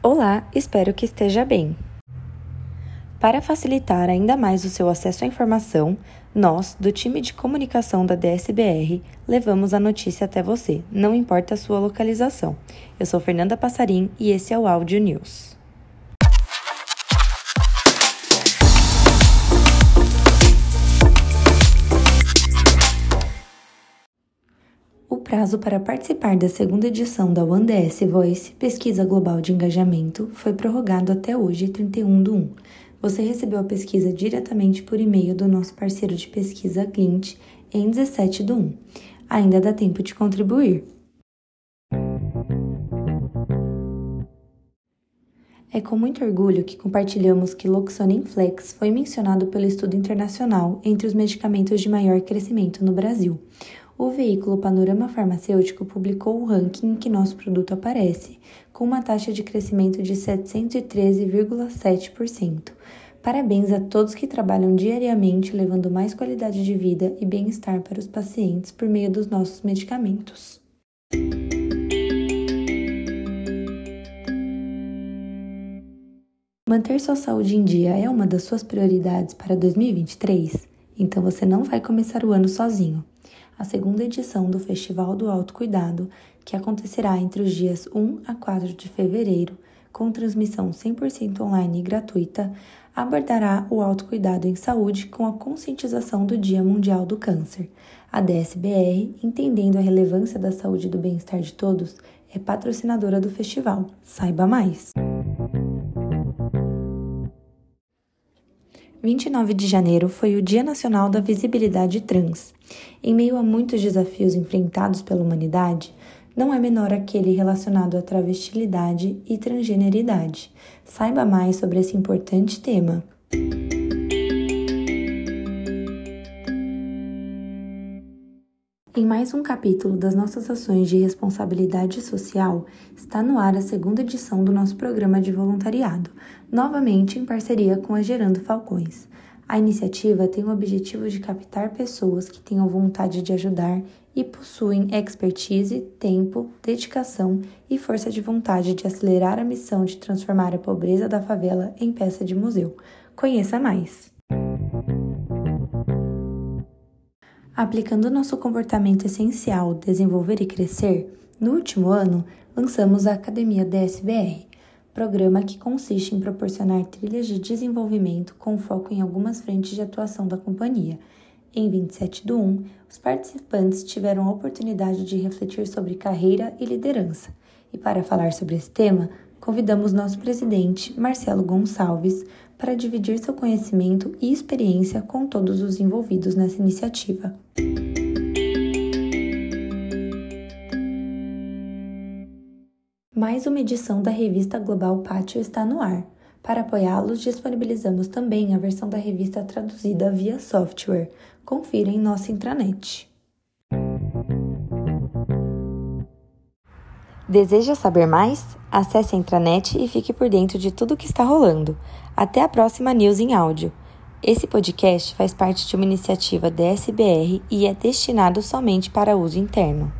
Olá, espero que esteja bem. Para facilitar ainda mais o seu acesso à informação, nós, do time de comunicação da DSBR, levamos a notícia até você, não importa a sua localização. Eu sou Fernanda Passarim e esse é o Áudio News. Prazo para participar da segunda edição da OneDS Voice, Pesquisa Global de Engajamento, foi prorrogado até hoje, 31 do 1. Você recebeu a pesquisa diretamente por e-mail do nosso parceiro de pesquisa Glint em 17 do 1. Ainda dá tempo de contribuir. É com muito orgulho que compartilhamos que Loxonin Flex foi mencionado pelo estudo internacional entre os medicamentos de maior crescimento no Brasil. O veículo Panorama Farmacêutico publicou o ranking em que nosso produto aparece, com uma taxa de crescimento de 713,7%. Parabéns a todos que trabalham diariamente levando mais qualidade de vida e bem-estar para os pacientes por meio dos nossos medicamentos. Manter sua saúde em dia é uma das suas prioridades para 2023? Então você não vai começar o ano sozinho a segunda edição do Festival do Autocuidado, que acontecerá entre os dias 1 a 4 de fevereiro, com transmissão 100% online e gratuita, abordará o autocuidado em saúde com a conscientização do Dia Mundial do Câncer. A DSBR, entendendo a relevância da saúde e do bem-estar de todos, é patrocinadora do festival. Saiba mais! 29 de janeiro foi o Dia Nacional da Visibilidade Trans. Em meio a muitos desafios enfrentados pela humanidade, não é menor aquele relacionado à travestilidade e transgeneridade. Saiba mais sobre esse importante tema. Em mais um capítulo das nossas ações de responsabilidade social, está no ar a segunda edição do nosso programa de voluntariado, novamente em parceria com a Gerando Falcões. A iniciativa tem o objetivo de captar pessoas que tenham vontade de ajudar e possuem expertise, tempo, dedicação e força de vontade de acelerar a missão de transformar a pobreza da favela em peça de museu. Conheça mais! Aplicando nosso comportamento essencial, desenvolver e crescer, no último ano lançamos a Academia DSBR, programa que consiste em proporcionar trilhas de desenvolvimento com foco em algumas frentes de atuação da companhia. Em 27 do 1, os participantes tiveram a oportunidade de refletir sobre carreira e liderança. E para falar sobre esse tema, convidamos nosso presidente, Marcelo Gonçalves, para dividir seu conhecimento e experiência com todos os envolvidos nessa iniciativa. Mais uma edição da revista Global Pátio está no ar. Para apoiá-los, disponibilizamos também a versão da revista traduzida via software. Confira em nossa intranet. Deseja saber mais? Acesse a intranet e fique por dentro de tudo o que está rolando. Até a próxima News em áudio. Esse podcast faz parte de uma iniciativa da SBR e é destinado somente para uso interno.